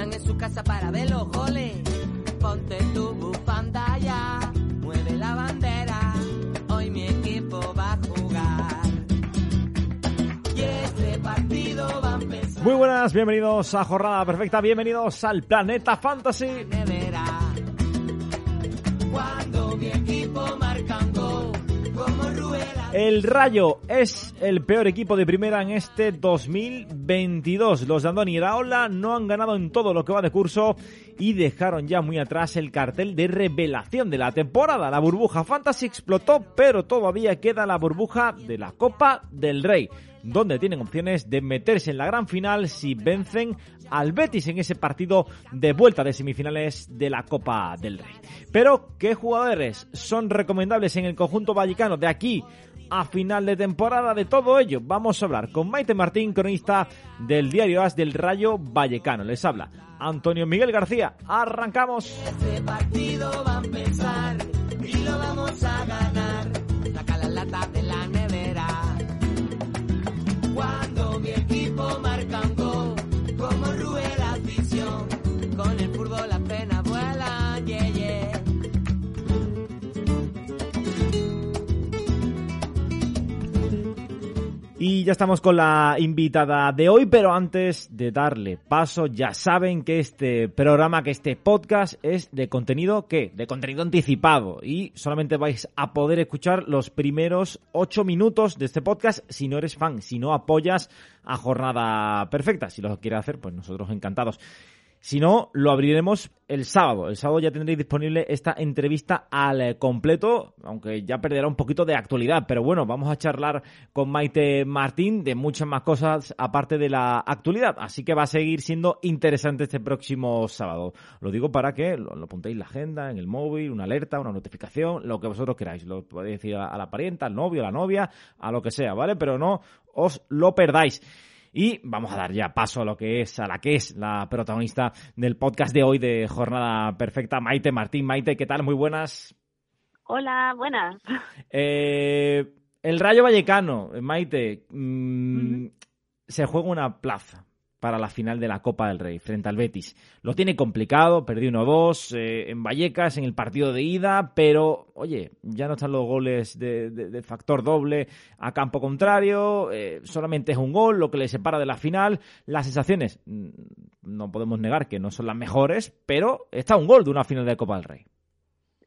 Quedan en su casa para ver los goles. Ponte tu bufanda ya, mueve la bandera, hoy mi equipo va a jugar. Y este partido va a empezar. Muy buenas, bienvenidos a Jornada Perfecta, bienvenidos al Planeta Fantasy. El Rayo es el peor equipo de primera en este 2022. Los de Andoni Iraola no han ganado en todo lo que va de curso y dejaron ya muy atrás el cartel de revelación de la temporada. La burbuja Fantasy explotó, pero todavía queda la burbuja de la Copa del Rey, donde tienen opciones de meterse en la gran final si vencen al Betis en ese partido de vuelta de semifinales de la Copa del Rey. Pero, ¿qué jugadores son recomendables en el conjunto vallecano de aquí a final de temporada? De todo ello vamos a hablar con Maite Martín, cronista del diario As del Rayo Vallecano. Les habla Antonio Miguel García. Arrancamos. Este partido va a empezar y lo vamos a ganar. Y ya estamos con la invitada de hoy, pero antes de darle paso, ya saben que este programa, que este podcast es de contenido, ¿qué? De contenido anticipado. Y solamente vais a poder escuchar los primeros ocho minutos de este podcast si no eres fan, si no apoyas a Jornada Perfecta. Si lo quieres hacer, pues nosotros encantados. Si no, lo abriremos el sábado. El sábado ya tendréis disponible esta entrevista al eh, completo, aunque ya perderá un poquito de actualidad. Pero bueno, vamos a charlar con Maite Martín de muchas más cosas aparte de la actualidad. Así que va a seguir siendo interesante este próximo sábado. Lo digo para que lo, lo apuntéis en la agenda, en el móvil, una alerta, una notificación, lo que vosotros queráis. Lo podéis decir a, la parienta, al novio, a la novia, a lo que sea, ¿vale? Pero no os lo perdáis. Y vamos a dar ya paso a lo que es, a la que es la protagonista del podcast de hoy de Jornada Perfecta, Maite Martín. Maite, ¿qué tal? Muy buenas. Hola, buenas. Eh, el Rayo Vallecano, Maite, mm, se juega una plaza para la final de la Copa del Rey frente al Betis. Lo tiene complicado, perdió 1-2 eh, en Vallecas en el partido de ida, pero oye, ya no están los goles de, de- de factor doble a campo contrario, eh, solamente es un gol lo que le separa de la final. Las sensaciones, mm, no podemos negar que no son las mejores, pero está un gol de una final de Copa del Rey.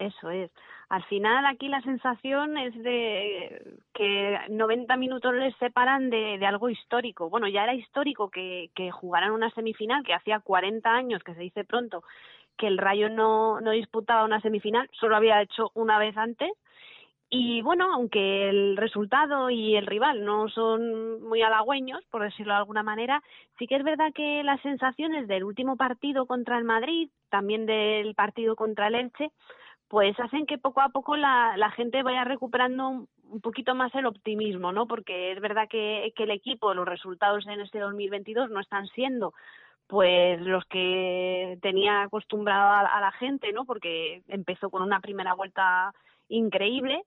Eso es. Al final aquí la sensación es de que 90 minutos les separan de, algo histórico. Bueno, ya era histórico que, que jugaran una semifinal, que hacía 40 años, que se dice pronto, que el Rayo no, no disputaba una semifinal, solo había hecho una vez antes. Y bueno, aunque el resultado y el rival no son muy halagüeños, por decirlo de alguna manera, sí que es verdad que las sensaciones del último partido contra el Madrid, también del partido contra el Elche, pues hacen que poco a poco la, la gente vaya recuperando un, poquito más el optimismo, ¿no? Porque es verdad que, que el equipo, los resultados en este 2022 no están siendo pues los que tenía acostumbrado a la gente, ¿no? Porque empezó con una primera vuelta increíble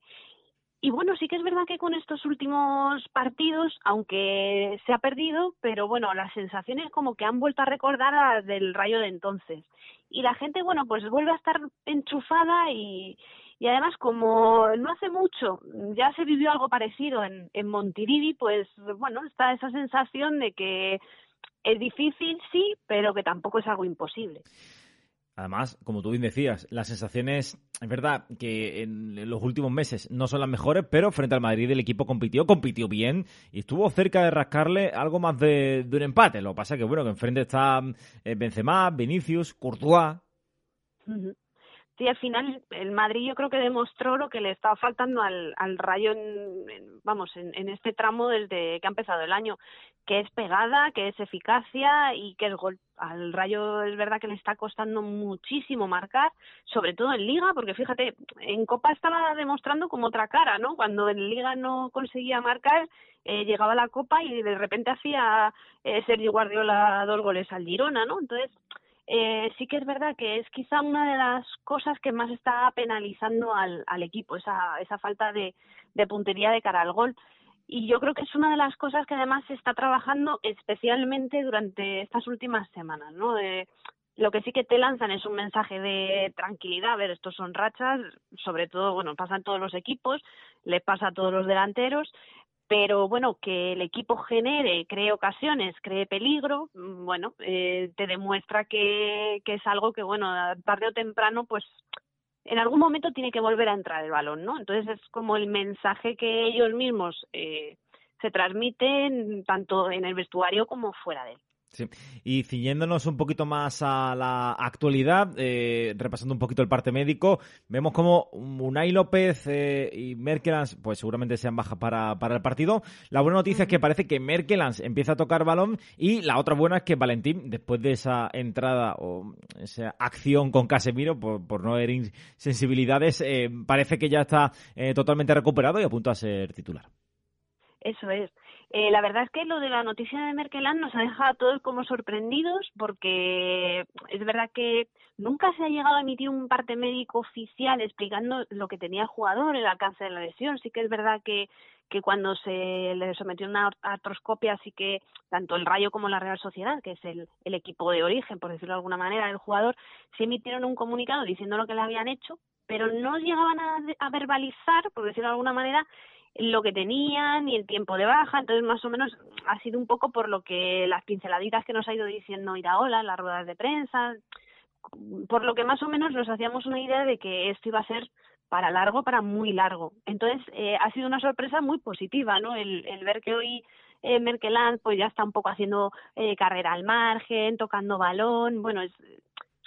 y bueno, sí que es verdad que con estos últimos partidos, aunque se ha perdido, pero bueno, las sensaciones como que han vuelto a recordar a del rayo de entonces. Y la gente, bueno, pues vuelve a estar enchufada y, y además como no hace mucho ya se vivió algo parecido en, en Montilivi, pues bueno, está esa sensación de que es difícil, sí, pero que tampoco es algo imposible. Además, como tú bien decías, las sensaciones, es verdad que en los últimos meses no son las mejores, pero frente al Madrid el equipo compitió, compitió bien y estuvo cerca de rascarle algo más de, un empate. Lo que pasa que, bueno, que enfrente está eh, Benzema, Vinicius, Courtois. Sí, al final el Madrid yo creo que demostró lo que le estaba faltando al, al Rayo, en, vamos, en, en, este tramo desde que ha empezado el año, que es pegada, que es eficacia y que el gol al Rayo es verdad que le está costando muchísimo marcar, sobre todo en Liga, porque fíjate, en Copa estaba demostrando como otra cara, ¿no? Cuando en Liga no conseguía marcar, eh, llegaba la Copa y de repente hacía eh, Sergio Guardiola dos goles al Girona, ¿no? Entonces eh, sí que es verdad que es quizá una de las cosas que más está penalizando al, al equipo, esa, esa falta de, de puntería de cara al gol. Y yo creo que es una de las cosas que además se está trabajando especialmente durante estas últimas semanas, ¿no? De, lo que sí que te lanzan es un mensaje de tranquilidad, a ver, estos son rachas, sobre todo, bueno, pasan todos los equipos, le pasa a todos los delanteros, pero bueno, que el equipo genere, cree ocasiones, cree peligro, mm, bueno, eh, te demuestra que, que es algo que, bueno, tarde o temprano, pues en algún momento tiene que volver a entrar el balón, ¿no? Entonces es como el mensaje que ellos mismos eh, se transmiten tanto en el vestuario como fuera de él. Sí. Y ciñéndonos un poquito más a la actualidad, eh, repasando un poquito el parte médico, vemos como Unai López eh, y Merkelans, pues seguramente sean bajas para, para el partido. La buena noticia es que parece que Merkelans empieza a tocar balón y la otra buena es que Valentín, después de esa entrada o esa acción con Casemiro, por, por no haber insensibilidades, eh, parece que ya está totalmente recuperado y a punto a ser titular. Eso es. Eh, la verdad es que lo de la noticia de Merkeland nos ha dejado a todos como sorprendidos porque es verdad que nunca se ha llegado a emitir un parte médico oficial explicando lo que tenía el jugador, el alcance de la lesión. Sí que es verdad que, que cuando se le sometió una artroscopia, sí que tanto el Rayo como la Real Sociedad, que es el, el equipo de origen, por decirlo de alguna manera, del jugador, se emitieron un comunicado diciendo lo que le habían hecho, pero no llegaban a, a verbalizar, por decirlo de alguna manera, lo que tenían y el tiempo de baja, entonces más o menos ha sido un poco por lo que las pinceladitas que nos ha ido diciendo Iraola en las ruedas de prensa, por lo que más o menos nos hacíamos una idea de que esto iba a ser para largo, para muy largo. Entonces eh, ha sido una sorpresa muy positiva, ¿no? El, el ver que hoy eh, Merkeland pues ya está un poco haciendo eh, carrera al margen, tocando balón, bueno, es,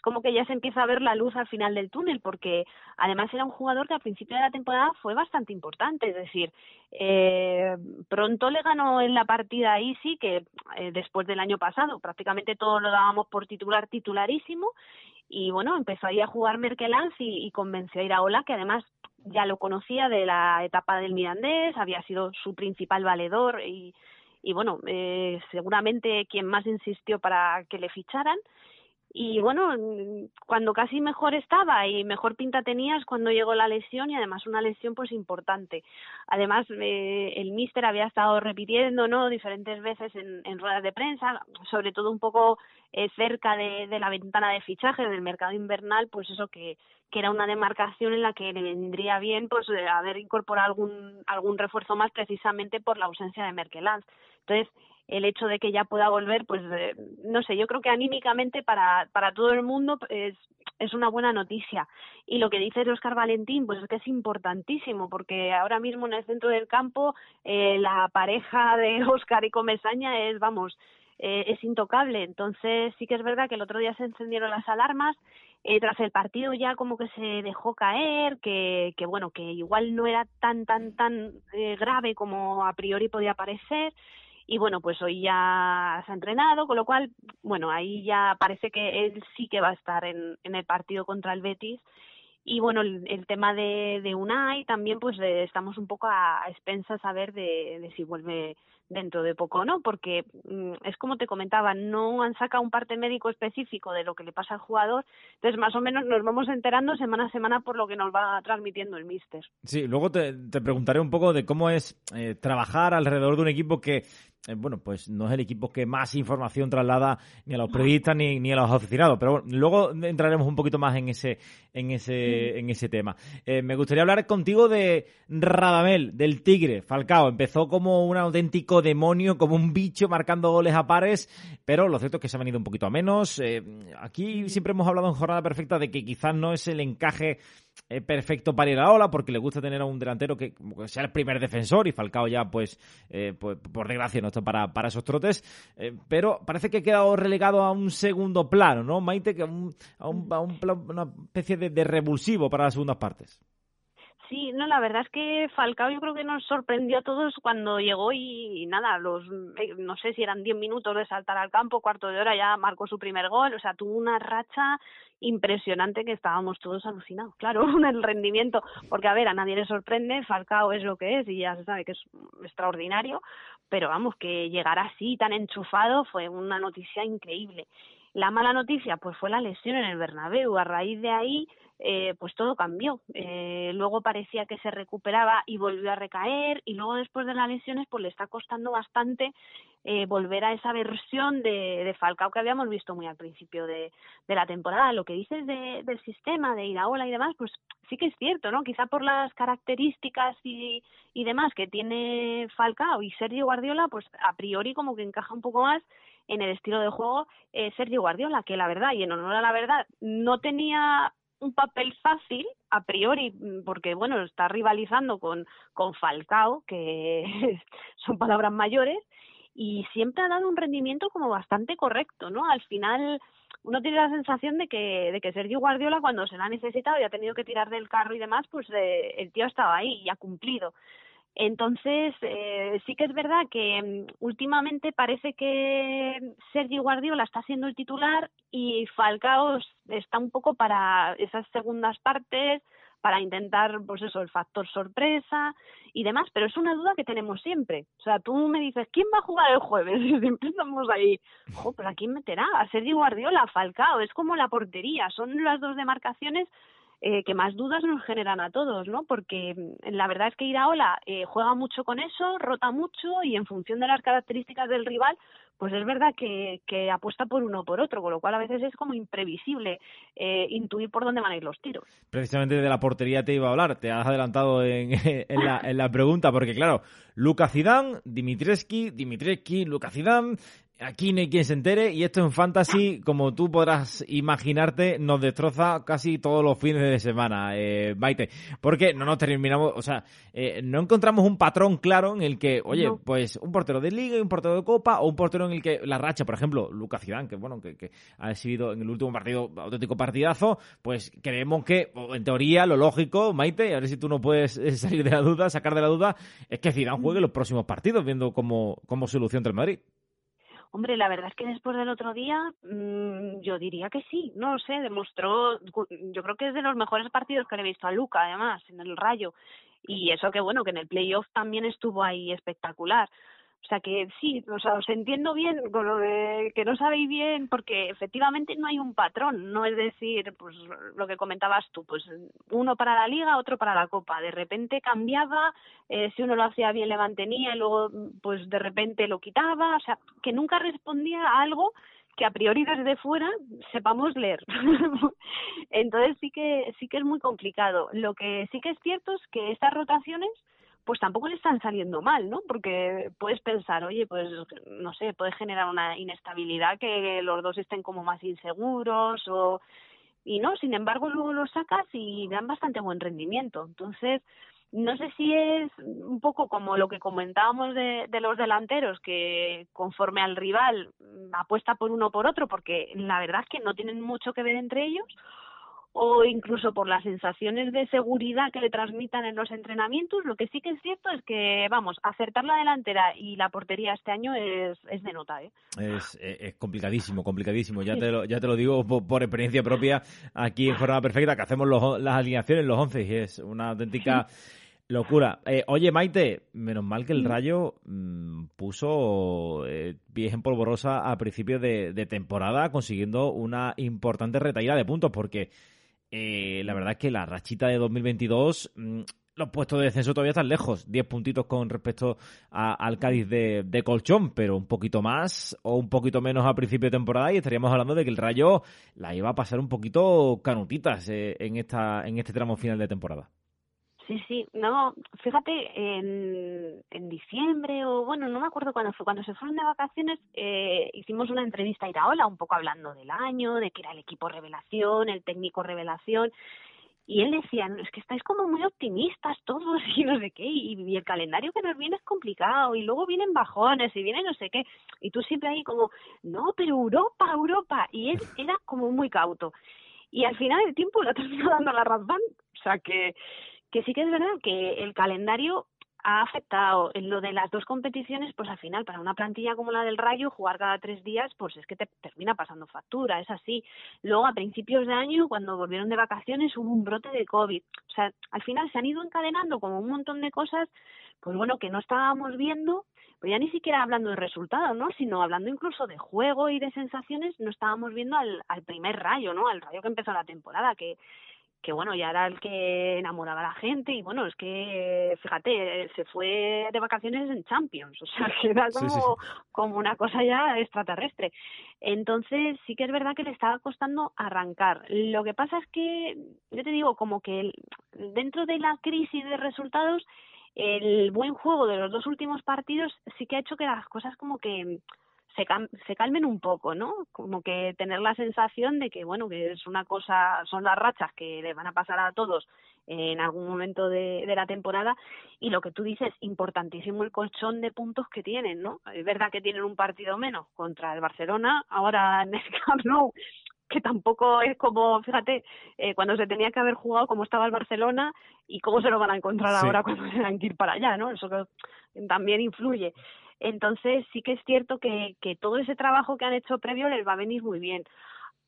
como que ya se empieza a ver la luz al final del túnel, porque además era un jugador que al principio de la temporada fue bastante importante, es decir, eh, pronto le ganó en la partida a Easy, que eh, después del año pasado prácticamente todos lo dábamos por titular titularísimo, y bueno, empezó ahí a jugar Merkelanz y, y convenció a Iraola, que además ya lo conocía de la etapa del Mirandés, había sido su principal valedor y, y bueno, eh, seguramente quien más insistió para que le ficharan y bueno, cuando casi mejor estaba y mejor pinta tenías cuando llegó la lesión y además una lesión pues importante. Además, eh, el míster había estado repitiendo, ¿no? Diferentes veces en, en ruedas de prensa, sobre todo un poco eh, cerca de, de, la ventana de fichaje del mercado invernal, pues eso que, que era una demarcación en la que le vendría bien pues haber incorporado algún, algún refuerzo más precisamente por la ausencia de Merkeland. Entonces, el hecho de que ya pueda volver, pues eh, no sé, yo creo que anímicamente para, para todo el mundo es, es una buena noticia. Y lo que dice Oscar Valentín, pues es que es importantísimo, porque ahora mismo en el centro del campo eh, la pareja de Oscar y Comesaña es, vamos, eh, es intocable. Entonces sí que es verdad que el otro día se encendieron las alarmas. Eh, tras el partido ya como que se dejó caer, que, que bueno, que igual no era tan, tan, tan eh, grave como a priori podía parecer y bueno, pues hoy ya se ha entrenado, con lo cual, bueno, ahí ya parece que él sí que va a estar en, en el partido contra el Betis. Y bueno, el, el tema de, de Unai también, pues estamos un poco a, a expensas a ver de, de si vuelve dentro de poco no, porque mm, es como te comentaba, no han sacado un parte médico específico de lo que le pasa al jugador, entonces más o menos nos vamos enterando semana a semana por lo que nos va transmitiendo el míster. Sí, luego te, te preguntaré un poco de cómo es eh, trabajar alrededor de un equipo que eh, bueno, pues no es el equipo que más información traslada ni a los periodistas ni, ni a los aficionados, pero bueno, luego entraremos un poquito más en ese, en ese, en ese tema. Eh, me gustaría hablar contigo de Radamel, del Tigre, Falcao. Empezó como un auténtico demonio, como un bicho marcando goles a pares, pero lo cierto es que se ha venido un poquito a menos. Eh, aquí siempre hemos hablado en jornada perfecta de que quizás no es el encaje eh, perfecto para ir a la ola, porque le gusta tener a un delantero que, sea el primer defensor y Falcao ya, pues, eh, pues por desgracia, no está para, para esos trotes, pero parece que ha quedado relegado a un segundo plano, ¿no, Maite? Que a, una especie de, de revulsivo para las segundas partes. Sí, no, la verdad es que Falcao yo creo que nos sorprendió a todos cuando llegó y, nada, los eh, no sé si eran 10 minutos de saltar al campo, cuarto de hora ya marcó su primer gol, o sea, tuvo una racha impresionante que estábamos todos alucinados, claro, el rendimiento, porque a ver, a nadie le sorprende, Falcao es lo que es y ya se sabe que es extraordinario, pero vamos, que llegar así tan enchufado fue una noticia increíble. La mala noticia pues fue la lesión en el Bernabéu, a raíz de ahí eh, pues todo cambió. Eh, luego parecía que se recuperaba y volvió a recaer y luego después de las lesiones pues le está costando bastante eh, volver a esa versión de, de, Falcao que habíamos visto muy al principio de, la temporada. Lo que dices de, del sistema, de Iraola y demás, pues sí que es cierto, ¿no? Quizá por las características y, y demás que tiene Falcao y Sergio Guardiola, pues a priori como que encaja un poco más en el estilo de juego eh, Sergio Guardiola, que la verdad, y en honor a la verdad, no tenía un papel fácil a priori porque bueno está rivalizando con con Falcao que son palabras mayores y siempre ha dado un rendimiento como bastante correcto no al final uno tiene la sensación de que de que Sergio Guardiola cuando se la ha necesitado y ha tenido que tirar del carro y demás pues eh, el tío estaba ahí y ha cumplido entonces, eh, sí que es verdad que mm, últimamente parece que Sergio Guardiola está siendo el titular y Falcao está un poco para esas segundas partes, para intentar, pues eso, el factor sorpresa y demás, pero es una duda que tenemos siempre. O sea, tú me dices, ¿quién va a jugar el jueves? Y siempre estamos ahí, ¿pero a quién meterá? A Sergio Guardiola, Falcao, es como la portería, son las dos demarcaciones eh, que más dudas nos generan a todos, ¿no? Porque mm, la verdad es que Iraola eh, juega mucho con eso, rota mucho y en función de las características del rival, pues es verdad que, apuesta por uno o por otro, con lo cual a veces es como imprevisible eh, intuir por dónde van a ir los tiros. Precisamente de la portería te iba a hablar, te has adelantado en, la, pregunta, porque claro, Luca Zidane, Dimitreski, Dimitreski, Luca Zidane, Aquí no hay quien se entere y esto en Fantasy, como tú podrás imaginarte, nos destroza casi todos los fines de semana, eh, Maite. Porque no nos terminamos, o sea, eh, no encontramos un patrón claro en el que, oye, pues un portero de liga y un portero de copa o un portero en el que la racha, por ejemplo, Lucas Zidane, que bueno, que, que ha sido en el último partido auténtico partidazo, pues creemos que, en teoría, lo lógico, Maite, a ver si tú no puedes eh, salir de la duda, sacar de la duda, es que Zidane juegue los próximos partidos, viendo cómo, cómo solución entre Madrid. Hombre, la verdad es que después del otro día mmm, yo diría que sí, no lo sé, demostró, yo creo que es de los mejores partidos que le he visto a Luca, además, en el Rayo. Y eso que bueno, que en el playoff también estuvo ahí espectacular. O sea que sí, o sea, os entiendo bien con lo de que no sabéis bien, porque efectivamente no hay un patrón, no es decir, pues lo que comentabas tú, pues uno para la liga, otro para la copa. De repente cambiaba, eh, si uno lo hacía bien le mantenía y luego pues de repente lo quitaba, o sea, que nunca respondía a algo que a priori desde fuera sepamos leer. Entonces sí que sí que es muy complicado. Lo que sí que es cierto es que estas rotaciones pues tampoco le están saliendo mal, ¿no? Porque puedes pensar, oye, pues no sé, puede generar una inestabilidad que los dos estén como más inseguros o y no, sin embargo luego los sacas y dan bastante buen rendimiento. Entonces, no sé si es un poco como lo que comentábamos de, de los delanteros, que conforme al rival apuesta por uno o por otro, porque la verdad es que no tienen mucho que ver entre ellos, o incluso por las sensaciones de seguridad que le transmitan en los entrenamientos. Lo que sí que es cierto es que, vamos, acertar la delantera y la portería este año es, es de nota. ¿eh? Es, es complicadísimo, complicadísimo. Ya te lo, ya te lo digo por, experiencia propia aquí en Jornada Perfecta, que hacemos los, las alineaciones los 11 y es una auténtica... Locura. Eh, oye, Maite, menos mal que el Rayo mmm, puso eh, pies en polvorosa a principio de, de, temporada, consiguiendo una importante retaída de puntos, porque eh, la verdad es que la rachita de 2022, mm, los puestos de descenso todavía están lejos, 10 puntitos con respecto a, al Cádiz de, de, colchón, pero un poquito más o un poquito menos a principio de temporada y estaríamos hablando de que el Rayo la iba a pasar un poquito canutitas eh, en, esta, en este tramo final de temporada. Sí, sí, no, fíjate, en, en diciembre o bueno, no me acuerdo cuándo fue, cuando se fueron de vacaciones, eh, hicimos una entrevista a Iraola, un poco hablando del año, de que era el equipo revelación, el técnico revelación, y él decía, no, es que estáis como muy optimistas todos y no sé qué, y, el calendario que nos viene es complicado, y luego vienen bajones y viene no sé qué, y tú siempre ahí como, no, pero Europa, Europa, y él era como muy cauto. Y al final el tiempo lo ha terminado dando la razón, o sea que que sí que es verdad que el calendario ha afectado en lo de las dos competiciones, pues al final para una plantilla como la del Rayo jugar cada tres días, pues es que te termina pasando factura, es así. Luego a principios de año, cuando volvieron de vacaciones, hubo un brote de COVID. O sea, al final se han ido encadenando como un montón de cosas, pues bueno, que no estábamos viendo, pues ya ni siquiera hablando de resultados, ¿no? Sino hablando incluso de juego y de sensaciones, no estábamos viendo al, al primer Rayo, ¿no? Al Rayo que empezó la temporada, que que bueno, ya era el que enamoraba a la gente y bueno, es que fíjate, se fue de vacaciones en Champions, o sea, que era como, como una cosa ya extraterrestre. Entonces sí que es verdad que le estaba costando arrancar. Lo que pasa es que, yo te digo, como que dentro de la crisis de resultados, el buen juego de los dos últimos partidos sí que ha hecho que las cosas como que se, se calmen un poco, ¿no? Como que tener la sensación de que, bueno, que es una cosa, son las rachas que le van a pasar a todos en algún momento de, de la temporada y lo que tú dices, importantísimo el colchón de puntos que tienen, ¿no? Es verdad que tienen un partido menos contra el Barcelona, ahora en el Camp Nou, que tampoco es como, fíjate, eh, cuando se tenía que haber jugado cómo estaba el Barcelona y cómo se lo van a encontrar ahora cuando tengan que ir para allá, ¿no? Eso también influye. Entonces sí que es cierto que, que todo ese trabajo que han hecho previo les va a venir muy bien.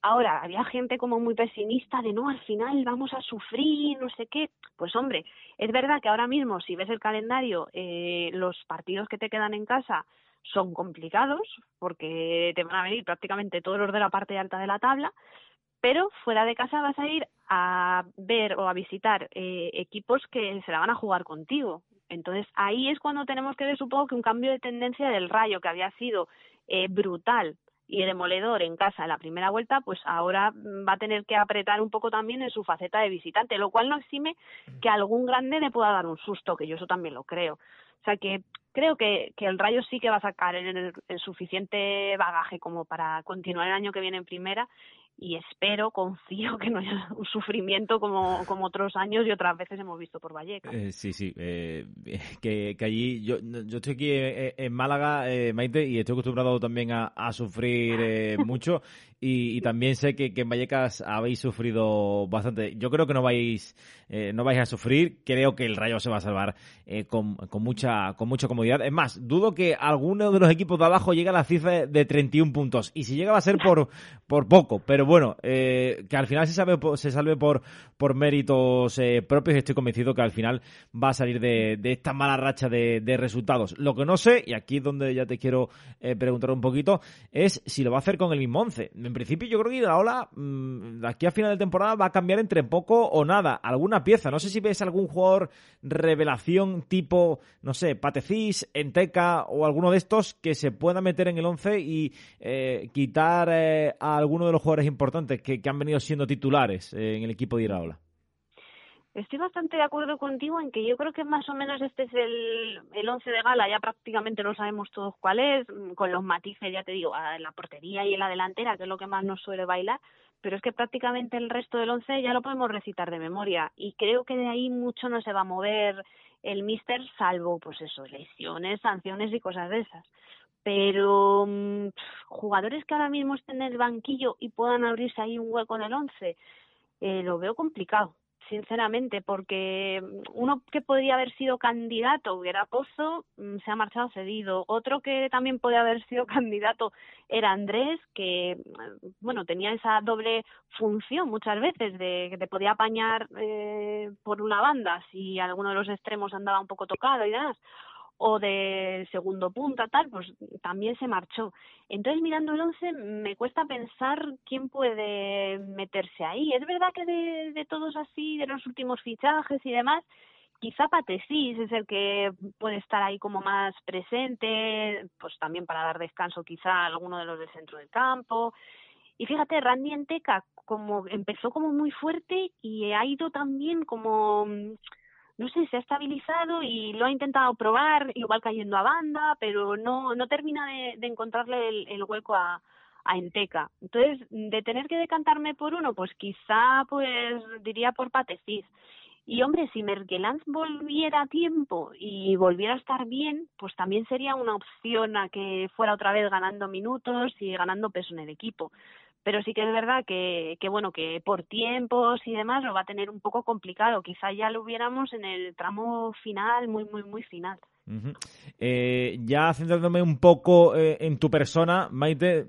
Ahora, había gente como muy pesimista de no, al final vamos a sufrir, no sé qué. Pues hombre, es verdad que ahora mismo, si ves el calendario, eh, los partidos que te quedan en casa son complicados, porque te van a venir prácticamente todos los de la parte alta de la tabla, pero fuera de casa vas a ir a ver o a visitar eh, equipos que se la van a jugar contigo. Entonces ahí es cuando tenemos que ver, supongo, que un cambio de tendencia del rayo que había sido eh, brutal y demoledor en casa en la primera vuelta, pues ahora va a tener que apretar un poco también en su faceta de visitante, lo cual no exime que algún grande le pueda dar un susto, que yo eso también lo creo. O sea que creo que, que el Rayo sí que va a sacar el, suficiente bagaje como para continuar el año que viene en primera y espero, confío que no haya un sufrimiento como, como otros años y otras veces hemos visto por Vallecas. Eh, sí, sí, eh, que, que, allí, yo, yo estoy aquí en, Málaga, eh, Maite, y estoy acostumbrado también a, a sufrir eh, mucho y, también sé que, que, en Vallecas habéis sufrido bastante. Yo creo que no vais, eh, no vais a sufrir, creo que el Rayo se va a salvar con, con, mucha, con mucha comodidad. Es más, dudo que alguno de los equipos de abajo llegue a la cifra de 31 puntos y si llega va a ser por, por poco, pero bueno, eh, que al final se, sabe, se salve por, por méritos eh, propios. Estoy convencido que al final va a salir de, de esta mala racha de, de, resultados. Lo que no sé, y aquí es donde ya te quiero eh, preguntar un poquito, es si lo va a hacer con el mismo once. En principio, yo creo que la ola, mmm, aquí a final de temporada, va a cambiar entre poco o nada. Alguna pieza. No sé si ves algún jugador revelación tipo, no sé, Patecís, Enteca o alguno de estos que se pueda meter en el once y eh, quitar eh, a alguno de los jugadores importantes que han venido siendo titulares eh, en el equipo de Iraola. Estoy bastante de acuerdo contigo en que yo creo que más o menos este es el, el once de gala, ya prácticamente lo sabemos todos cuál es, con los matices, ya te digo, la portería y en la delantera, que es lo que más nos suele bailar, pero es que prácticamente el resto del once ya lo podemos recitar de memoria y creo que de ahí mucho no se va a mover el míster, salvo pues eso, lesiones, sanciones y cosas de esas. Pero mmm, jugadores que ahora mismo estén en el banquillo y puedan abrirse ahí un hueco en el once, eh, lo veo complicado, sinceramente, porque uno que podría haber sido candidato era Pozo, mmm, se ha marchado cedido. Otro que también puede haber sido candidato era Andrés, que bueno tenía esa doble función muchas veces de que te podía apañar eh, por una banda si alguno de los extremos andaba un poco tocado y demás o de segundo punta, tal, pues también se marchó. Entonces, mirando el once, me cuesta pensar quién puede meterse ahí. Es verdad que de, de todos así, de los últimos fichajes y demás, quizá Patesís es el que puede estar ahí como más presente, pues también para dar descanso quizá a alguno de los del centro del campo. Y fíjate, Randy Enteca como empezó como muy fuerte y ha ido también como no sé, se ha estabilizado y lo ha intentado probar, igual cayendo a banda, pero no, no termina de, encontrarle el, hueco a, a Enteca. Entonces, de tener que decantarme por uno, pues quizá, pues diría por Patefis. Y hombre, si Merkelanz volviera a tiempo y volviera a estar bien, pues también sería una opción a que fuera otra vez ganando minutos y ganando peso en el equipo pero sí que es verdad que, que bueno que por tiempos y demás lo va a tener un poco complicado. Quizá ya lo hubiéramos en el tramo final muy muy muy final. Eh, ya centrándome un poco eh, en tu persona, Maite,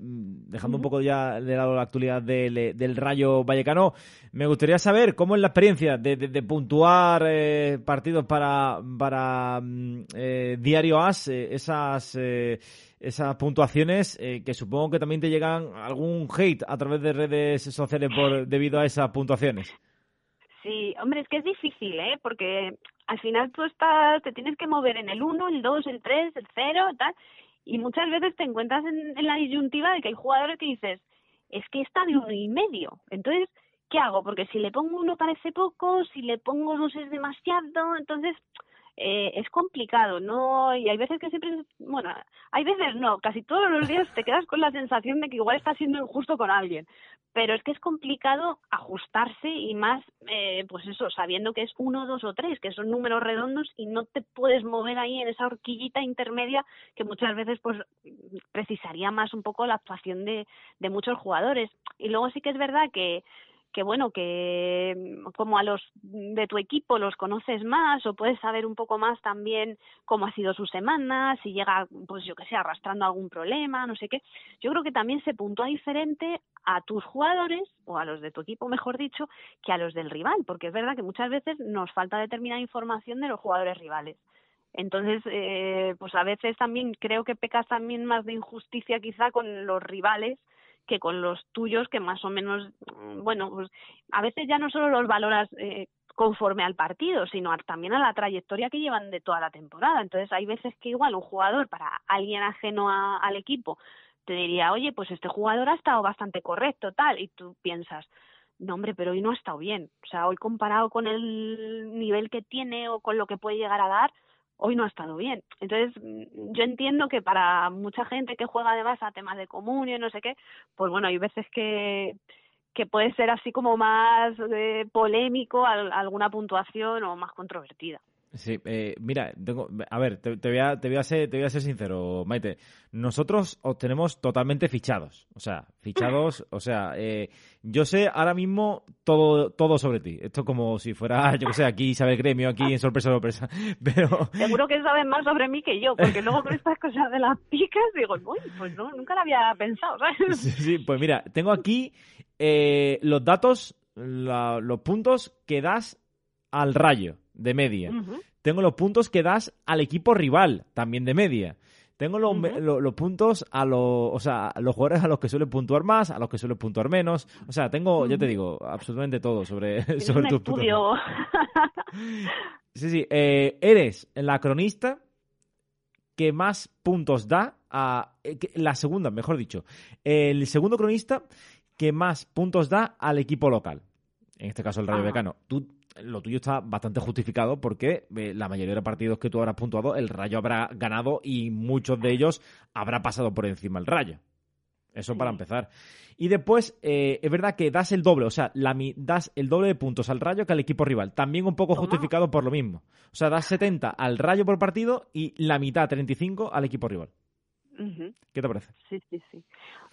dejando un poco ya de lado la actualidad del, del, Rayo Vallecano, me gustaría saber cómo es la experiencia de, de, puntuar eh, partidos para, para mm, Diario As, esas esas puntuaciones que supongo que también te llegan algún hate a través de redes sociales por debido a esas puntuaciones. Sí, hombre, es que es difícil, ¿eh? Porque al final tú estás, te tienes que mover en el 1, el 2, el 3, el 0, tal, y muchas veces te encuentras en, la disyuntiva de que hay jugadores que dices, es que está de uno y medio. Entonces, ¿qué hago? Porque si le pongo uno parece poco, si le pongo dos es demasiado, entonces eh, es complicado, ¿no? Y hay veces que siempre, bueno, hay veces no, casi todos los días te quedas con la sensación de que igual estás siendo injusto con alguien, pero es que es complicado ajustarse y más, eh, pues eso, sabiendo que es uno, dos o tres, que son números redondos y no te puedes mover ahí en esa horquillita intermedia que muchas veces pues precisaría más un poco la actuación de, de muchos jugadores. Y luego sí que es verdad que que bueno, que mm, como a los de tu equipo los conoces más o puedes saber un poco más también cómo ha sido su semana, si llega, pues yo que sé, arrastrando algún problema, no sé qué. Yo creo que también se puntúa diferente a tus jugadores o a los de tu equipo, mejor dicho, que a los del rival, porque es verdad que muchas veces nos falta determinada información de los jugadores rivales. Entonces, eh, pues a veces también creo que pecas también más de injusticia quizá con los rivales que con los tuyos que más o menos, mm, bueno, pues a veces ya no solo los valoras eh, conforme al partido, sino también a la trayectoria que llevan de toda la temporada. Entonces hay veces que igual un jugador para alguien ajeno al equipo te diría, oye, pues este jugador ha estado bastante correcto, tal, y tú piensas, no hombre, pero hoy no ha estado bien. O sea, hoy comparado con el nivel que tiene o con lo que puede llegar a dar, hoy no ha estado bien. Entonces, mm, yo entiendo que para mucha gente que juega además a temas de comunio y no sé qué, pues bueno, hay veces que que puede ser así como más eh, polémico alguna puntuación o más controvertida. Sí, eh, mira, tengo, a ver, te, voy a, te, voy a ser, te voy a ser sincero, Maite. Nosotros os tenemos totalmente fichados. O sea, fichados, o sea, eh, yo sé ahora mismo todo, todo sobre ti. Esto como si fuera, yo que sé, aquí sabe el gremio, aquí en sorpresa, sorpresa. Pero... Seguro que sabes más sobre mí que yo, porque luego con estas cosas de las picas digo, uy, pues no, nunca lo había pensado, ¿sabes? Sí, sí pues mira, tengo aquí eh, los datos, los puntos que das al rayo de media. Tengo los puntos que das al equipo rival, también de media. Tengo los, los, puntos a los, o sea, los jugadores a los que suelen puntuar más, a los que suelen puntuar menos. O sea, tengo, ya te digo, absolutamente todo sobre, sobre tus puntos. Sí, sí. Eh, eres la cronista que más puntos da a. Eh, la segunda, mejor dicho. El segundo cronista que más puntos da al equipo local. En este caso, el Rayo Becano. Tú lo tuyo está bastante justificado porque eh, la mayoría de partidos que tú habrás puntuado, el Rayo habrá ganado y muchos de ellos habrá pasado por encima el Rayo. Eso para empezar. Y después, eh, es verdad que das el doble, o sea, la, das el doble de puntos al Rayo que al equipo rival. También un poco justificado por lo mismo. O sea, das 70 al Rayo por partido y la mitad, 35, al equipo rival. ¿Qué te parece? Sí, sí, sí.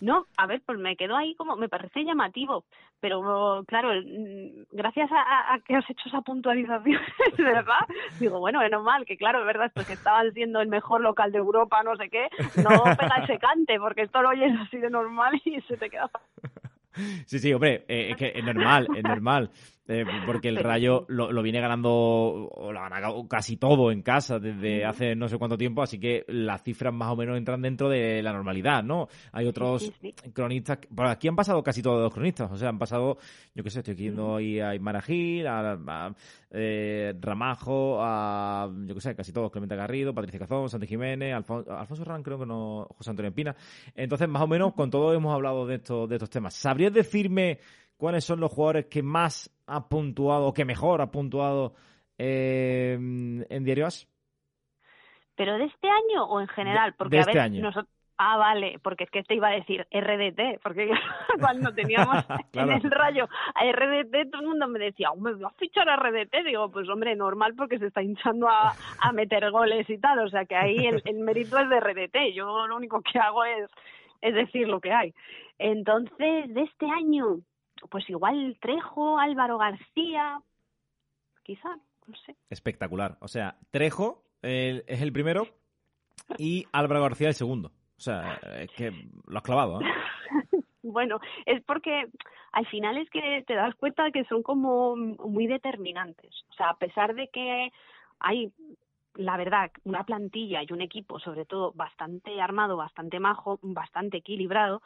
No, a ver, pues me quedo ahí como, me parece llamativo, pero claro, gracias a, que has hecho esa puntualización, ¿verdad? Digo, bueno, menos mal, que claro, es verdad, que estaban siendo el mejor local de Europa, no sé qué, no pega ese cante, porque esto lo oyes así de normal y se te queda... Sí, sí, hombre, eh, es que es normal, es normal. Eh, porque el Rayo lo, lo, viene ganando, o lo ha ganado casi todo en casa desde hace no sé cuánto tiempo, así que las cifras más o menos entran dentro de la normalidad, ¿no? Hay otros cronistas, por aquí han pasado casi todos los cronistas, o sea, han pasado, yo qué sé, estoy yendo ahí a Imaragil, a, eh, Ramajo, a, yo qué sé, casi todos, Clemente Garrido, Patricia Cazón, Santi Jiménez, Alfonso, Alfonso Ran, creo que no, José Antonio Espina. Entonces, más o menos, con todo hemos hablado de, estos de estos temas. ¿Sabrías decirme cuáles son los jugadores que más ha puntuado, que mejor ha puntuado eh, en Diario As. ¿Pero de este año o en general? Porque, de a este año. nosotros- Ah, vale, porque es que te iba a decir RDT, porque cuando teníamos Claro. en el rayo a RDT, todo el mundo me decía, "Oh, ¿me vas a fichar a RDT? Digo, pues hombre, normal porque se está hinchando a, a meter goles y tal, o sea que ahí el, el mérito es de RDT, yo lo único que hago es, es decir lo que hay. Entonces, de este año, pues igual Trejo, Álvaro García, quizá, no sé. Espectacular. O sea, Trejo eh, es el primero y Álvaro García el segundo. O sea, es que lo has clavado, ¿eh? Bueno, es porque al final es que te das cuenta de que son como muy determinantes. O sea, a pesar de que hay, la verdad, una plantilla y un equipo, sobre todo, bastante armado, bastante majo, bastante equilibrado,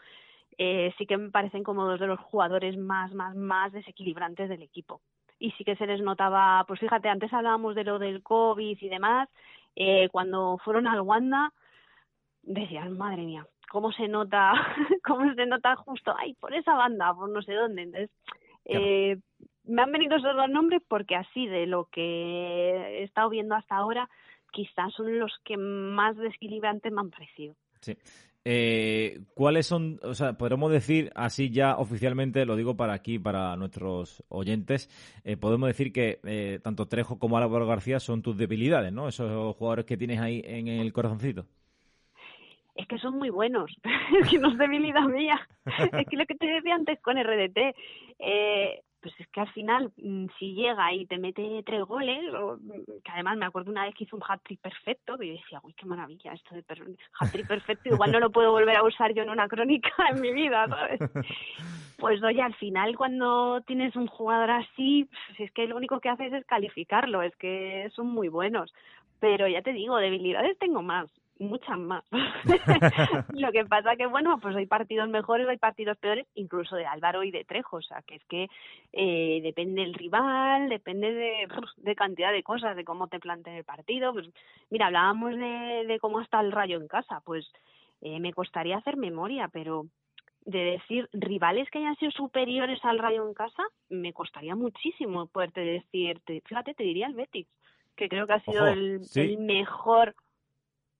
eh, sí que me parecen como dos de los jugadores más, más, más desequilibrantes del equipo. Y sí que se les notaba, pues fíjate, antes hablábamos de lo del COVID y demás, eh, cuando fueron al Wanda, decían, madre mía, cómo se nota, cómo se nota justo, ay, por esa banda, por no sé dónde. Entonces, eh, me han venido esos dos nombres porque así de lo que he estado viendo hasta ahora, quizás son los que más desequilibrantes me han parecido. Sí. Eh, ¿Cuáles son, o sea, podemos decir así ya oficialmente, lo digo para aquí, para nuestros oyentes, eh, podemos decir que eh, tanto Trejo como Álvaro García son tus debilidades, ¿no? Esos jugadores que tienes ahí en el corazoncito. es que son muy buenos, es que no es debilidad mía, es que lo que te decía antes con RDT, eh, pues es que al final, mm, si llega y te mete tres goles, o, mm, que además me acuerdo una vez que hizo un hat-trick perfecto, que yo decía, uy, qué maravilla esto de per- hat-trick perfecto, igual no lo puedo volver a usar yo en una crónica en mi vida, ¿sabes? Pues oye, al final cuando tienes un jugador así, pues, es que lo único que haces es calificarlo, es que son muy buenos. Pero ya te digo, debilidades tengo más, muchas más. lo que pasa que, bueno, pues hay partidos mejores, hay partidos peores, incluso de Álvaro y de Trejo, o sea, que es que eh, depende del rival, depende de, de cantidad de cosas, de cómo te planteen el partido. Pues mira, hablábamos de, de cómo está el rayo en casa, pues eh, me costaría hacer memoria, pero de decir rivales que hayan sido superiores al Rayo en casa, me costaría muchísimo poderte decir, te- fíjate, te diría el Betis, que creo que ha sido Ojo, el, sí. el mejor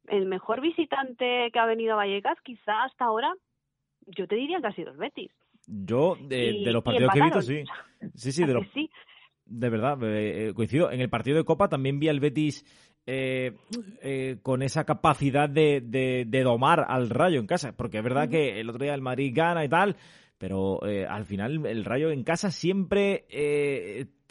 el mejor visitante que ha venido a Vallecas, quizá hasta ahora, yo te diría que ha sido el Betis. Yo, de, Y- de los partidos que he visto, sí. Sí, sí, de ¿A los, sí? De verdad, eh, eh, coincido. En el partido de Copa también vi al Betis eh, eh, con esa capacidad de, de, de domar al Rayo en casa, porque es verdad que el otro día el Madrid gana y tal, pero eh, al final el Rayo en casa siempre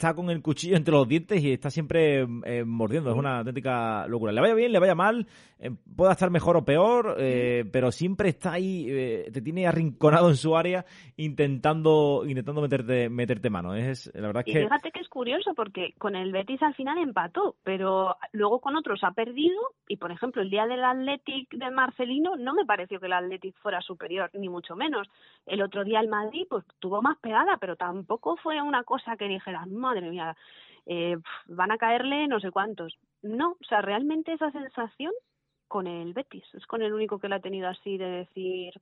está con el cuchillo entre los dientes y está siempre eh, mordiendo. Es una auténtica locura. Le vaya bien, le vaya mal, eh, pueda estar mejor o peor, eh, pero siempre está ahí, eh, te tiene arrinconado en su área intentando intentando meterte meterte mano. Es la verdad Y que fíjate que es curioso porque con el Betis al final empató, pero luego con otros ha perdido y por ejemplo el día del Athletic de Marcelino no me pareció que el Athletic fuera superior, ni mucho menos. El otro día el Madrid pues tuvo más pegada, pero tampoco fue una cosa que dijeras, madre eh, van a caerle no sé cuántos. No, o sea, realmente esa sensación con el Betis, es con el único que la ha tenido así de decir,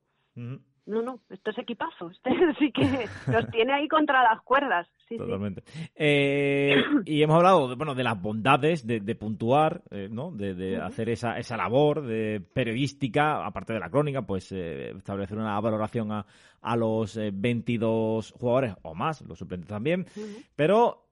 no, no, esto es equipazo, este sí que los tiene ahí contra las cuerdas. Sí, sí. Totalmente. Eh, y hemos hablado de, bueno, de las bondades de, de puntuar, eh, ¿no? De, de hacer esa, esa labor de periodística, aparte de la crónica, pues eh, establecer una valoración a, a los eh, 22 jugadores o más, los suplentes también. Pero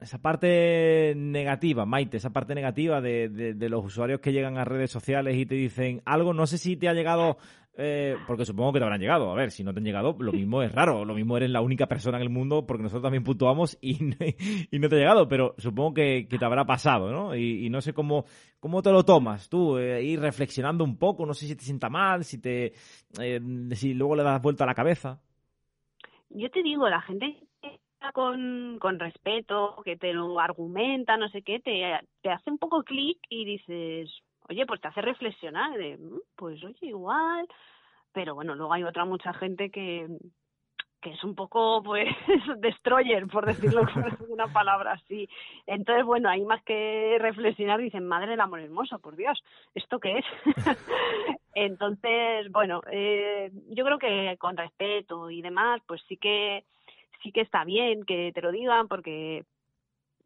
esa parte negativa, Maite, esa parte negativa de, de- de los usuarios que llegan a redes sociales y te dicen algo, no sé si te ha llegado, eh, porque supongo que te habrán llegado. A ver, si no te han llegado, lo mismo es raro, lo mismo eres la única persona en el mundo, porque nosotros también puntuamos y, y no te ha llegado, pero supongo que, te habrá pasado, ¿no? Y, no sé cómo, cómo te lo tomas tú, eh, ir reflexionando un poco, no sé si te sienta mal, si te, eh, si luego le das vuelta a la cabeza. Yo te digo, la gente con, con respeto, que te lo argumenta, no sé qué, te, te hace un poco clic y dices, oye, pues te hace reflexionar, de, "Mm, pues oye, igual, pero bueno, luego hay otra mucha gente que que es un poco, pues, destroyer, por decirlo con una palabra así. Entonces, bueno, ahí más que reflexionar, dicen, madre del amor hermoso, por Dios, ¿esto qué es? Entonces, bueno, eh, yo creo que con respeto y demás, pues sí que sí que está bien que te lo digan porque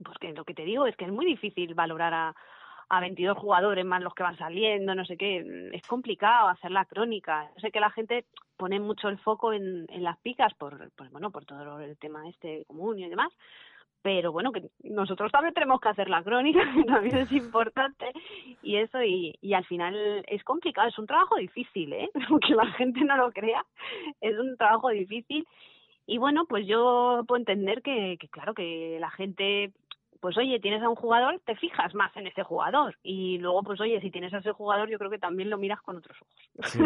porque lo que te digo es que es muy difícil valorar a, a 22 jugadores más los que van saliendo, no sé qué, es complicado hacer la crónica. Yo sé que la gente pone mucho el foco en, en las picas por, pues bueno, por todo el tema este común y demás, pero bueno, que nosotros también tenemos que hacer la crónica, que también es importante, y eso, y, y al final es complicado, es un trabajo difícil, ¿eh? aunque la gente no lo crea, es un trabajo difícil, y bueno, pues yo puedo entender que, que claro, que la gente pues oye, tienes a un jugador, te fijas más en ese jugador. Y luego, pues oye, si tienes a ese jugador, yo creo que también lo miras con otros ojos. Sí,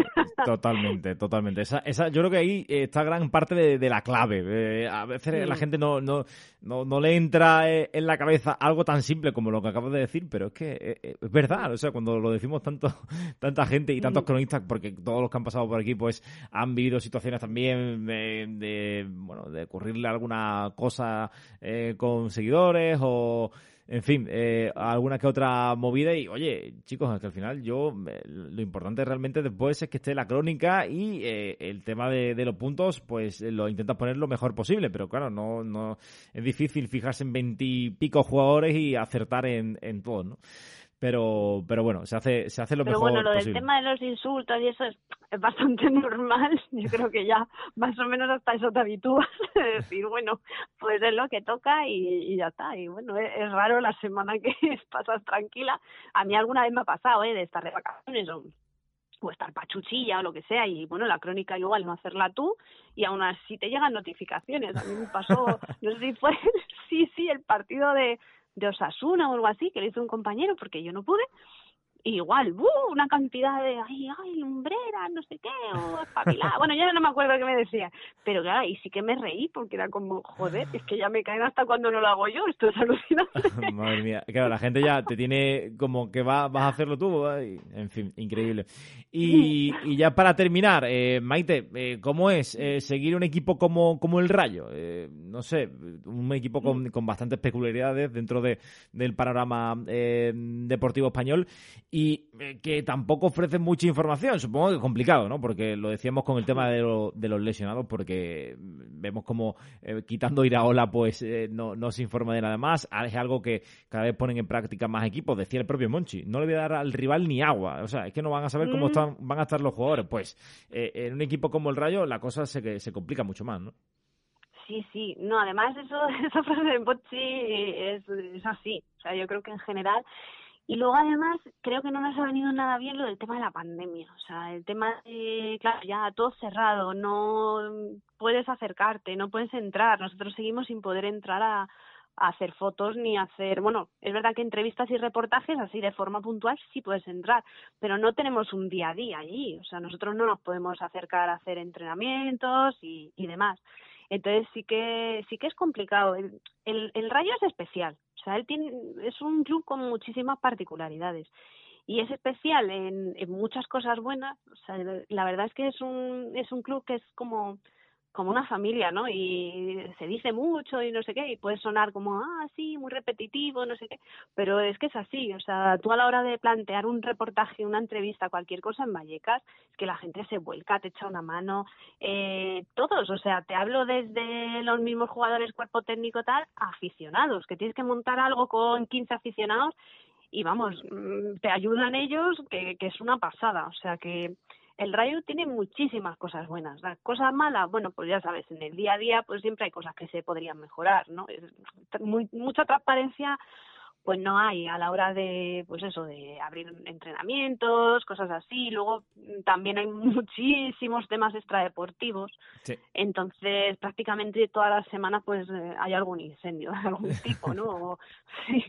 totalmente, totalmente. Esa, esa, yo creo que ahí está gran parte de, de la clave. Eh, a veces la gente no, no, no, no, le entra eh, en la cabeza algo tan simple como lo que acabas de decir, pero es que eh, es verdad. O sea, cuando lo decimos tanto, tanta gente y tantos cronistas, porque todos los que han pasado por aquí, pues han vivido situaciones también de, de bueno, de ocurrirle alguna cosa con seguidores o en fin, eh, alguna que otra movida y oye, chicos, que al final yo lo importante realmente después es que esté la crónica y eh, el tema de, los puntos, pues lo intentas poner lo mejor posible, pero claro, no, no es difícil fijarse en veintipico jugadores y acertar en, en todos, ¿no? Pero pero bueno se hace se hace lo pero mejor bueno lo del tema de los insultos y eso es, es, bastante normal. Yo creo que ya más o menos hasta eso te habitúas decir bueno pues es lo que toca y, y ya está. Y bueno es, es, raro la semana que pasas tranquila. A mí alguna vez me ha pasado eh de estar de vacaciones o o estar pachuchilla o lo que sea y bueno la crónica igual no hacerla tú y aún así te llegan notificaciones. A mí me pasó no sé si fue sí sí el partido de de Osasuna o algo así, que le hizo un compañero porque yo no pude, igual, ¡uh! una cantidad de, ay, ay, lumbrera, no sé qué, o espabilada. bueno, ya no me acuerdo qué me decía, pero claro, y sí que me reí porque era como, joder, es que ya me caen hasta cuando no lo hago yo, esto es alucinante. Madre mía, claro, la gente ya te tiene como que va, vas a hacerlo tú, en fin, increíble. Y, y ya para terminar, eh, Maite, eh, ¿cómo es eh, seguir un equipo como, como el Rayo? Eh, no sé, un equipo con, con bastantes peculiaridades dentro de, del panorama eh, deportivo español y eh, que tampoco ofrece mucha información. Supongo que es complicado, ¿no? Porque lo decíamos con el tema de, lo, de los lesionados, porque vemos como eh, quitando Iraola, pues eh, no, no se informa de nada más. Es algo que cada vez ponen en práctica más equipos. Decía el propio Monchi, no le voy a dar al rival ni agua. O sea, es que no van a saber cómo están, van a estar los jugadores. Pues eh, en un equipo como el Rayo la cosa se, se complica mucho más, ¿no? Sí, sí. No, además eso, esa frase de Monchi es, es así. O sea, yo creo que en general y luego además creo que no nos ha venido nada bien lo del tema de la pandemia, o sea, el tema claro, ya todo cerrado, no puedes acercarte, no puedes entrar, nosotros seguimos sin poder entrar a, hacer fotos ni hacer, bueno, es verdad que entrevistas y reportajes así de forma puntual sí puedes entrar, pero no tenemos un día a día allí, o sea, nosotros no nos podemos acercar a hacer entrenamientos y, y demás. Entonces sí que sí que es complicado. El, el, Rayo es especial, sea, él tiene, es un club con muchísimas particularidades y es especial en, en muchas cosas buenas. O sea, la verdad es que es un, es un club que es como como una familia, ¿no? Y se dice mucho y no sé qué, y puede sonar como, ah, sí, muy repetitivo, no sé qué, pero es que es así, o sea, tú a la hora de plantear un reportaje, una entrevista, cualquier cosa en Vallecas, es que la gente se vuelca, te echa una mano, eh, todos, o sea, te hablo desde los mismos jugadores, cuerpo técnico tal, aficionados, que tienes que montar algo con 15 aficionados y vamos, mm, te ayudan ellos, que, que es una pasada, o sea que el Rayo tiene muchísimas cosas buenas. Las cosas malas, bueno, pues ya sabes, en el día a día pues siempre hay cosas que se podrían mejorar, ¿no? Muy, mucha transparencia pues no hay a la hora de pues eso de abrir entrenamientos cosas así. Luego también hay muchísimos temas extradeportivos. Sí. entonces prácticamente todas las semanas pues eh, hay algún incendio de algún tipo no o, si,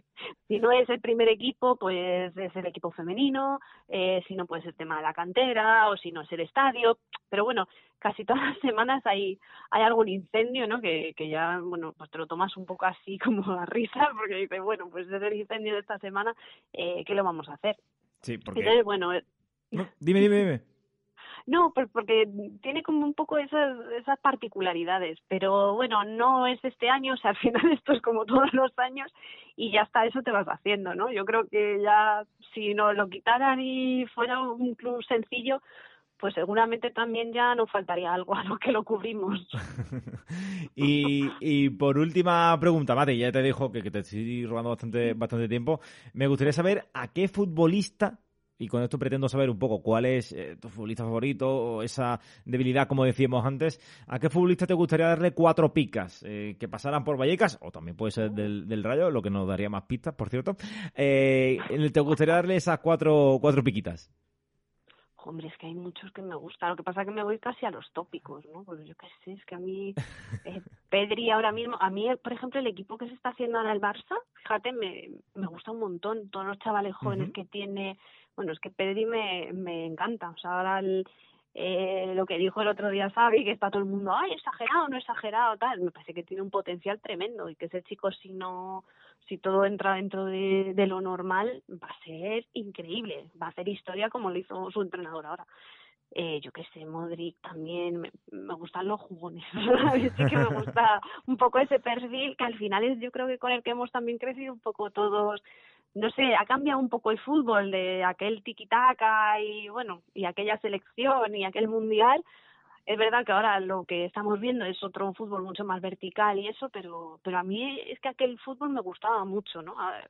si, no es el primer equipo pues es el equipo femenino eh, si no pues el tema de la cantera o si no es el estadio. Pero bueno casi todas las semanas hay hay algún incendio no que, que ya bueno pues te lo tomas un poco así como a risa porque dices bueno pues desde el incendio de esta semana eh, qué lo vamos a hacer sí porque Entonces, bueno eh, no, dime dime dime no, pues porque tiene como un poco esas, esas particularidades, pero bueno, no es este año, o sea, al final esto es como todos los años y ya hasta eso te vas haciendo, ¿no? Yo creo que ya si nos lo quitaran y fuera un club sencillo, pues seguramente también ya nos faltaría algo a lo que lo cubrimos. y, y, por última pregunta, Mate, ya te dijo que, que te estoy robando bastante, bastante tiempo. Me gustaría saber a qué futbolista y con esto pretendo saber un poco cuál es eh, tu futbolista favorito o esa debilidad, como decíamos antes. ¿A qué futbolista te gustaría darle cuatro picas? Eh, que pasaran por Vallecas, o también puede ser del, del, Rayo, lo que nos daría más pistas, por cierto. Eh, ¿Te gustaría darle esas cuatro, cuatro piquitas? Hombre, es que hay muchos que me gustan. Lo que pasa es que me voy casi a los tópicos, ¿no? Pues yo qué sé, es que a mí, eh, Pedri ahora mismo, a mí, por ejemplo, el equipo que se está haciendo ahora el Barça, fíjate, me, me gusta un montón. Todos los chavales jóvenes que tiene, bueno, es que Pedri me, me encanta. O sea, ahora el, eh, lo que dijo el otro día Xavi, que está todo el mundo, ay, exagerado, no exagerado, tal. Me parece que tiene un potencial tremendo y que ese chico, si no si todo entra dentro de, de, lo normal, va a ser increíble, va a hacer historia como lo hizo su entrenador ahora. Eh, yo qué sé, Modric también, me, me gustan los jugones, sí que me gusta un poco ese perfil que al final es yo creo que con el que hemos también crecido un poco todos, no sé, ha cambiado un poco el fútbol de aquel tiki-taka y bueno, y aquella selección y aquel mundial es verdad que ahora lo que estamos viendo es otro fútbol mucho más vertical y eso, pero, pero a mí es que aquel fútbol me gustaba mucho, ¿no? A ver,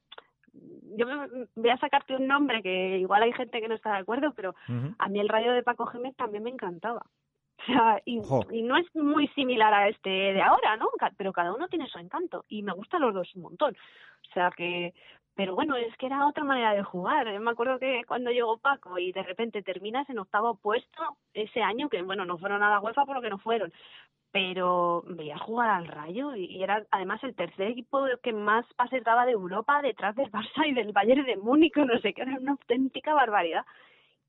yo me, voy a sacarte un nombre que igual hay gente que no está de acuerdo, pero a mí el rayo de Paco Gémez también me encantaba. O sea, y, y, no es muy similar a este de ahora, ¿no? Pero cada uno tiene su encanto y me gustan los dos un montón. O sea que pero bueno, es que era otra manera de jugar. Me acuerdo que cuando llegó Paco y de repente terminas en octavo puesto ese año, que bueno, no fueron a la UEFA por lo que no fueron, pero veía jugar al Rayo y era además el tercer equipo que más pases daba de Europa detrás del Barça y del Bayern de Múnich, no sé qué, era una auténtica barbaridad.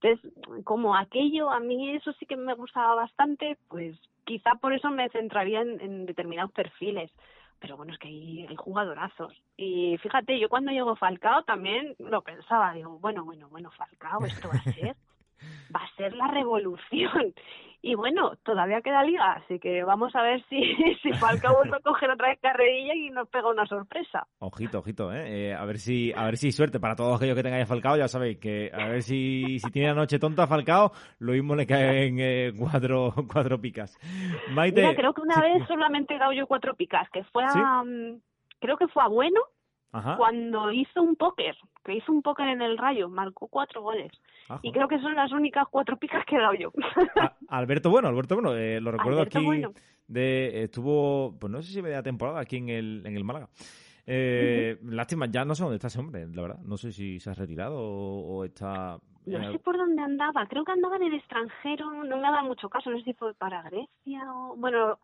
Entonces, como aquello a mí eso sí que me gustaba bastante, pues quizá por eso me centraría en, en determinados perfiles pero bueno, es que hay, hay jugadorazos. Y fíjate, yo cuando llegó Falcao también lo pensaba, digo, bueno, bueno, bueno, Falcao, esto va a ser, va a ser la revolución. Y bueno, todavía queda liga, así que vamos a ver si, si Falcao vuelve a coger otra vez carrerilla y nos pega una sorpresa. Ojito, ojito, ¿eh? ¿eh? a ver si a ver si suerte para todos aquellos que tengáis Falcao, ya sabéis que a ver si, si tiene la noche tonta Falcao, lo mismo le caen eh, cuatro, cuatro picas. Maite, Mira, creo que una vez solamente he dado yo cuatro picas, que fue a, mm, creo que fue a Bueno, cuando hizo un póker, que hizo un póker en el Rayo, marcó cuatro goles. Y creo que son las únicas cuatro picas que he dado yo. Alberto Bueno, Alberto Bueno, eh, lo recuerdo aquí. De, estuvo, pues no sé si media temporada aquí en el, en el Málaga. Eh, Lástima, ya no sé dónde está ese hombre, la verdad. No sé si se ha retirado o, está... No eh, sé por dónde andaba. Creo que andaba en el extranjero. No me dado mucho caso. No sé si fue para Grecia o... Bueno,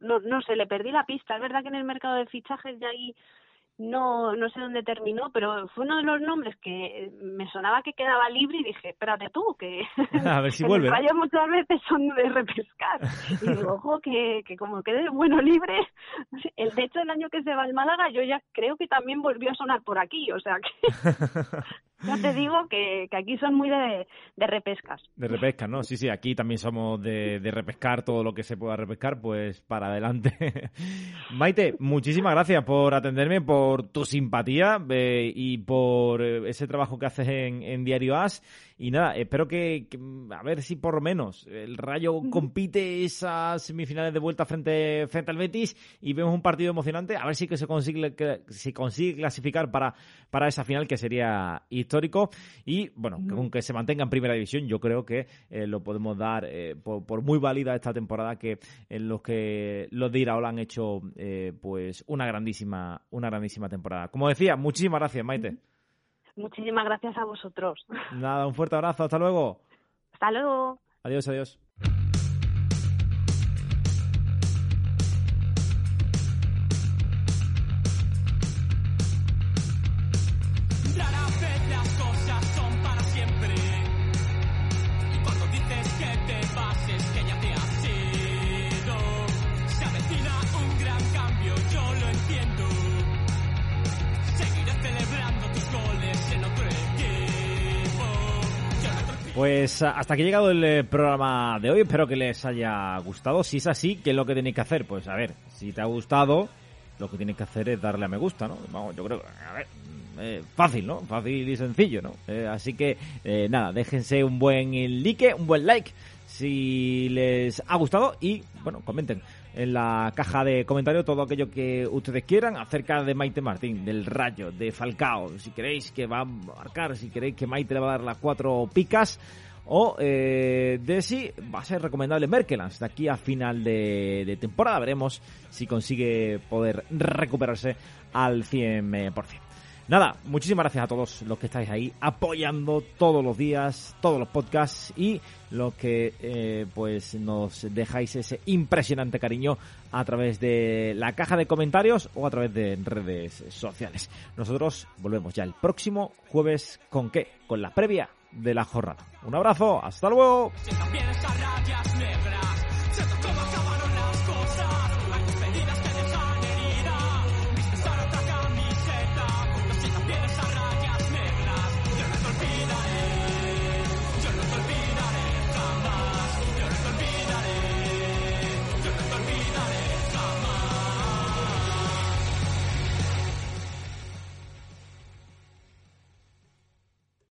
no, no sé, le perdí la pista. Es verdad que en el mercado de fichajes ya ahí no no sé dónde terminó, pero fue uno de los nombres que me sonaba que quedaba libre y dije, espérate tú, que, a ver si vuelve. muchas veces son de repescar. Y digo, ojo, que, que como quede bueno libre, el de hecho el año que se va al Málaga yo ya creo que también volvió a sonar por aquí, o sea que ya te digo que, que aquí son muy de, de repescas. De repescas, ¿no? Sí, sí, aquí también somos de, de repescar todo lo que se pueda repescar, pues para adelante. Maite, muchísimas gracias por atenderme, por tu simpatía eh, y por eh, ese trabajo que haces en, en Diario As. Y nada, espero que, a ver si por lo menos el Rayo compite esas semifinales de vuelta frente, frente al Betis y vemos un partido emocionante. A ver si que se consigue, que se consigue clasificar para, para esa final que sería histórico. Y bueno, aunque se mantenga en primera división, yo creo que eh, lo podemos dar eh, por, muy válida esta temporada que en los que los de Iraola han hecho eh, pues una grandísima, una grandísima temporada. Como decía, muchísimas gracias, Maite. Muchísimas gracias a vosotros. Nada, un fuerte abrazo. Hasta luego. Hasta luego. Adiós, adiós. Pues hasta aquí ha llegado el eh, programa de hoy. Espero que les haya gustado. Si es así, ¿qué es lo que tenéis que hacer? Pues a ver, si te ha gustado, lo que tienes que hacer es darle a me gusta, ¿no? Vamos, yo creo, a ver, Eh, fácil, ¿no? Fácil y sencillo, ¿no? Eh, así que, nada, déjense un buen like, un buen like si les ha gustado y, bueno, comenten en la caja de comentarios todo aquello que ustedes quieran acerca de Maite Martín, del Rayo, de Falcao, si queréis que va a marcar, si queréis que Maite le va a dar las cuatro picas o eh, de si va a ser recomendable Merkelans de aquí a final de, de temporada. Veremos si consigue poder recuperarse al 100%. Nada, muchísimas gracias a todos los que estáis ahí apoyando todos los días, todos los podcasts y los que eh, pues nos dejáis ese impresionante cariño a través de la caja de comentarios o a través de redes sociales. Nosotros volvemos ya el próximo jueves con qué? Con la previa de la jornada. Un abrazo, hasta luego.